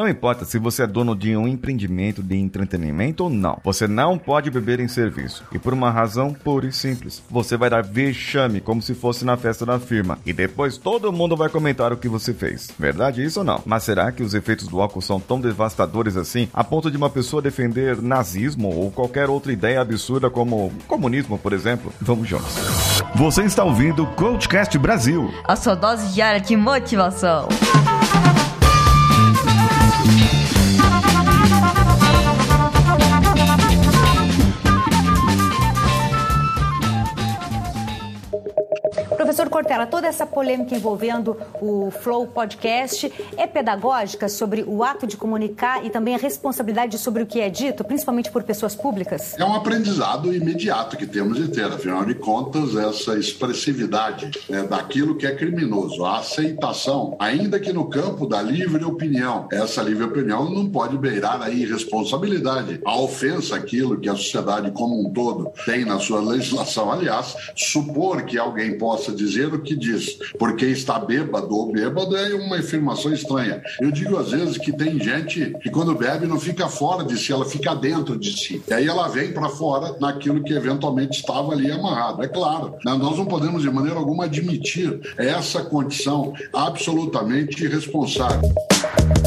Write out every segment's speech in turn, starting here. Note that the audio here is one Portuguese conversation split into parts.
Não importa se você é dono de um empreendimento de entretenimento ou não, você não pode beber em serviço. E por uma razão pura e simples. Você vai dar vexame como se fosse na festa da firma. E depois todo mundo vai comentar o que você fez. Verdade isso ou não? Mas será que os efeitos do álcool são tão devastadores assim a ponto de uma pessoa defender nazismo ou qualquer outra ideia absurda como comunismo, por exemplo? Vamos juntos. Você está ouvindo o Coachcast Brasil. A sua dose diária de motivação. Cortella, toda essa polêmica envolvendo o Flow Podcast é pedagógica sobre o ato de comunicar e também a responsabilidade sobre o que é dito, principalmente por pessoas públicas? É um aprendizado imediato que temos de ter, afinal de contas, essa expressividade né, daquilo que é criminoso, a aceitação, ainda que no campo da livre opinião. Essa livre opinião não pode beirar a irresponsabilidade, a ofensa, aquilo que a sociedade como um todo tem na sua legislação. Aliás, supor que alguém possa dizer que diz, porque está bêbado ou bêbado é uma afirmação estranha. Eu digo às vezes que tem gente que quando bebe não fica fora de si, ela fica dentro de si. E aí ela vem para fora naquilo que eventualmente estava ali amarrado. É claro, né? nós não podemos de maneira alguma admitir essa condição absolutamente irresponsável.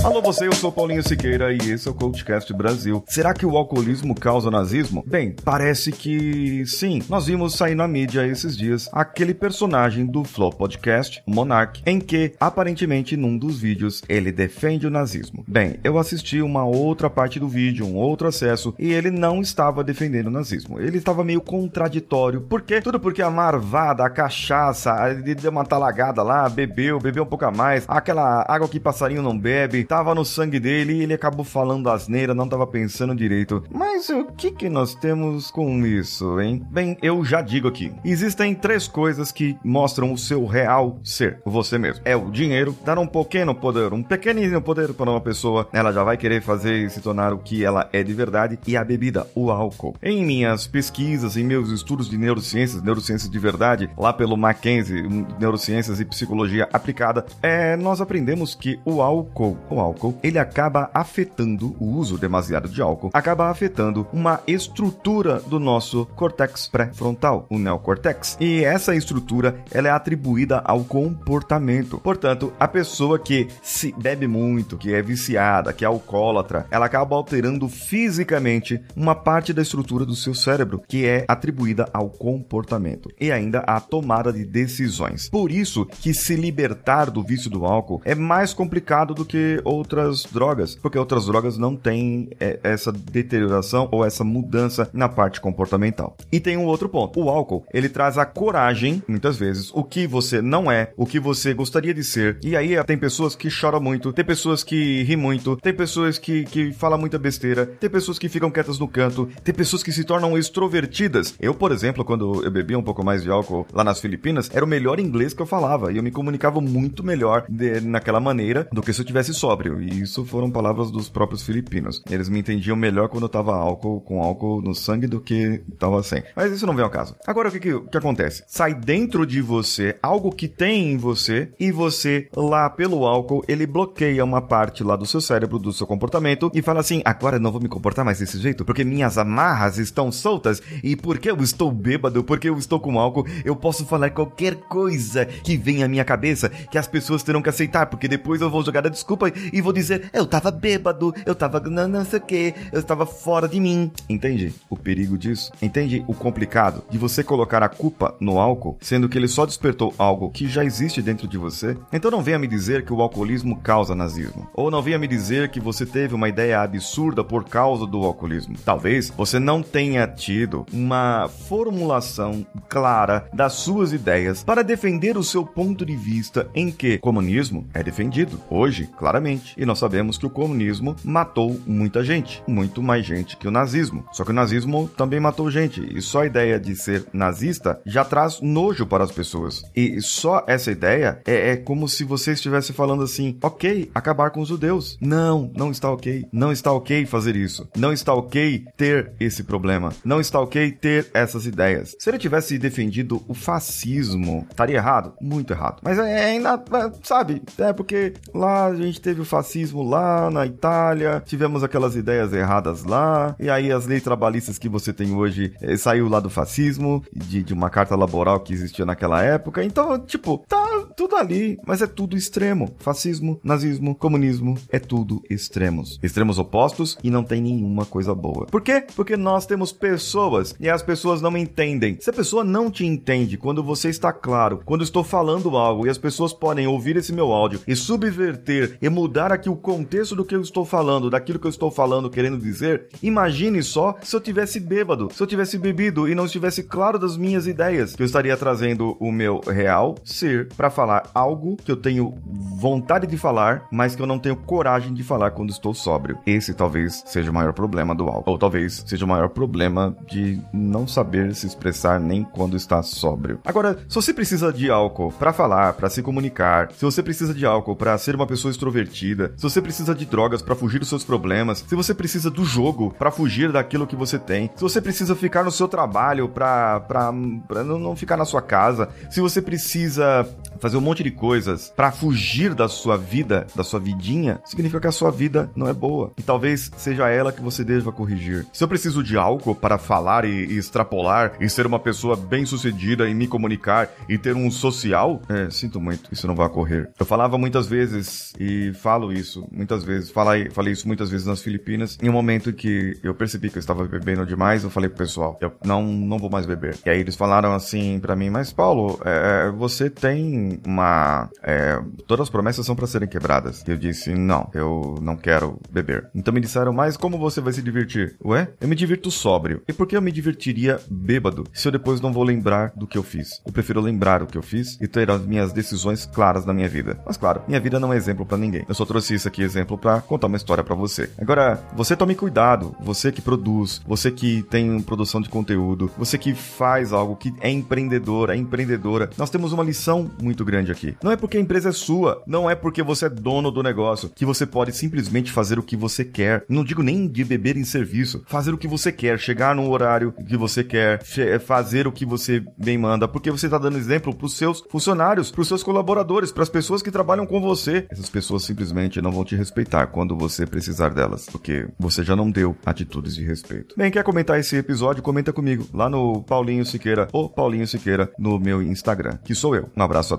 Alô você, eu sou Paulinho Siqueira e esse é o Coachcast Brasil. Será que o alcoolismo causa nazismo? Bem, parece que sim. Nós vimos sair na mídia esses dias aquele personagem do Flow Podcast, o Monark, em que, aparentemente, num dos vídeos, ele defende o nazismo. Bem, eu assisti uma outra parte do vídeo, um outro acesso, e ele não estava defendendo o nazismo. Ele estava meio contraditório. Por quê? Tudo porque a marvada, a cachaça, ele deu uma talagada lá, bebeu, bebeu um pouco a mais, aquela água que passarinho não bebe, tava no sangue dele e ele acabou falando asneira, não tava pensando direito. Mas o que que nós temos com isso, hein? Bem, eu já digo aqui. Existem três coisas que mostram o seu real ser, você mesmo. É o dinheiro, dar um pequeno poder, um pequenininho poder para uma pessoa, ela já vai querer fazer e se tornar o que ela é de verdade, e a bebida, o álcool. Em minhas pesquisas, em meus estudos de neurociências, neurociências de verdade, lá pelo Mackenzie, neurociências e psicologia aplicada, é, nós aprendemos que o álcool, o álcool, ele acaba afetando o uso demasiado de álcool, acaba afetando uma estrutura do nosso cortex pré-frontal, o neocortex. E essa estrutura, ela é atribuída ao comportamento. Portanto, a pessoa que se bebe muito, que é viciada, que é alcoólatra, ela acaba alterando fisicamente uma parte da estrutura do seu cérebro, que é atribuída ao comportamento e ainda à tomada de decisões. Por isso que se libertar do vício do álcool é mais complicado do que outras drogas, porque outras drogas não têm é, essa deterioração ou essa mudança na parte comportamental. E tem um outro ponto. O álcool, ele traz a coragem, muitas vezes, o que você não é, o que você gostaria de ser. E aí tem pessoas que choram muito, tem pessoas que ri muito, tem pessoas que, que falam muita besteira, tem pessoas que ficam quietas no canto, tem pessoas que se tornam extrovertidas. Eu, por exemplo, quando eu bebia um pouco mais de álcool lá nas Filipinas, era o melhor inglês que eu falava e eu me comunicava muito melhor de, naquela maneira do que se eu tivesse sóbrio. E isso foram palavras dos próprios filipinos. Eles me entendiam melhor quando eu tava álcool, com álcool no sangue do que tava sem. Mas isso não vem ao caso. Agora, o que, que, que acontece? Sai dentro de você algo que tem em você e você, lá pelo álcool, ele bloqueia uma parte lá do seu cérebro, do seu comportamento e fala assim: agora não vou me comportar mais desse jeito porque minhas amarras estão soltas e porque eu estou bêbado, porque eu estou com álcool, eu posso falar qualquer coisa que vem à minha cabeça que as pessoas terão que aceitar, porque depois eu vou jogar a desculpa e vou dizer: eu tava bêbado, eu tava não, não sei o que, eu estava fora de mim. Entende o perigo disso? Entende o complicado de você colocar a culpa no álcool, sendo que ele só despertou algo que já existe dentro de você? Então não venha me dizer que o alcoolismo causa nazismo. Ou não venha me dizer que você teve uma ideia absurda por causa do alcoolismo. Talvez você não tenha tido uma formulação clara das suas ideias para defender o seu ponto de vista em que comunismo é defendido hoje, claramente. E nós sabemos que o comunismo matou muita gente, muito mais gente que o nazismo. Só que o nazismo também matou gente, e só a ideia de ser nazista já traz nojo para as pessoas. E só essa ideia é, é como se você estivesse falando assim: ok, acabar com os judeus. Não, não está ok. Não está ok fazer isso. Não está ok ter esse problema. Não está ok ter essas ideias. Se ele tivesse defendido o fascismo, estaria errado? Muito errado. Mas é ainda, sabe, é porque lá a gente teve o fascismo lá na Itália, tivemos aquelas ideias erradas lá, e aí as leis trabalhistas que você tem hoje eh, saiu lá do fascismo, de, de uma carta laboral que existia naquela época. Então, tipo, tá tudo ali, mas é tudo extremo. Fascismo, nazismo, comunismo, é tudo extremos. Extremos opostos e não tem nenhuma coisa boa. Por quê? Porque nós temos pessoas e as pessoas não entendem. Se a pessoa não te entende quando você está claro, quando estou falando algo e as pessoas podem ouvir esse meu áudio e subverter e mudar aqui o contexto do que eu estou falando, daquilo que eu estou falando, querendo dizer, imagine só se eu tivesse bêbado, se eu tivesse bebido e não estivesse claro das minhas ideias, que eu estaria trazendo o meu real ser para falar algo que eu tenho vontade de falar, mas que eu não tenho coragem de falar quando estou sóbrio. Esse talvez seja o maior problema do álcool, ou talvez seja o maior problema de não saber se expressar nem quando está sóbrio. Agora, se você precisa de álcool para falar, para se comunicar, se você precisa de álcool para ser uma pessoa extrovertida, se você precisa de drogas para fugir dos seus problemas, se você precisa do jogo para fugir daquilo que você tem, se você precisa ficar no seu trabalho para para não ficar na sua casa, se você precisa fazer um monte de coisas para fugir da sua vida, da sua vidinha, significa que a sua vida não é boa. E talvez seja ela que você deva corrigir. Se eu preciso de álcool para falar e, e extrapolar e ser uma pessoa bem sucedida e me comunicar e ter um social, é, sinto muito, isso não vai ocorrer. Eu falava muitas vezes e falo isso muitas vezes, falei, falei isso muitas vezes nas Filipinas, em um momento que eu percebi que eu estava bebendo demais, eu falei pro pessoal, eu não, não vou mais beber. E aí eles falaram assim para mim, mas Paulo, é, você tem uma. É, todas as promessas são para serem quebradas. Eu disse, não, eu não quero beber. Então me disseram, mas como você vai se divertir? Ué? Eu me divirto sóbrio. E por que eu me divertiria bêbado se eu depois não vou lembrar do que eu fiz? Eu prefiro lembrar o que eu fiz e ter as minhas decisões claras na minha vida. Mas claro, minha vida não é exemplo para ninguém. Eu só trouxe isso aqui exemplo para contar uma história para você. Agora, você tome cuidado, você que produz, você que tem produção de conteúdo, você que faz algo que é empreendedor, é empreendedora. Nós temos uma lição muito grande aqui. Não é porque a empresa é sua, não é porque você é dono do negócio que você pode simplesmente fazer o que você quer. Não digo nem de beber em serviço, fazer o que você quer, chegar no horário que você quer, fazer o que você bem manda, porque você está dando exemplo para os seus funcionários, para os seus colaboradores, para as pessoas que trabalham com você. Essas pessoas simplesmente não vão te respeitar quando você precisar delas, porque você já não deu atitudes de respeito. Bem, quer comentar esse episódio? Comenta comigo lá no Paulinho Siqueira ou Paulinho Siqueira no meu Instagram, que sou eu. Um abraço a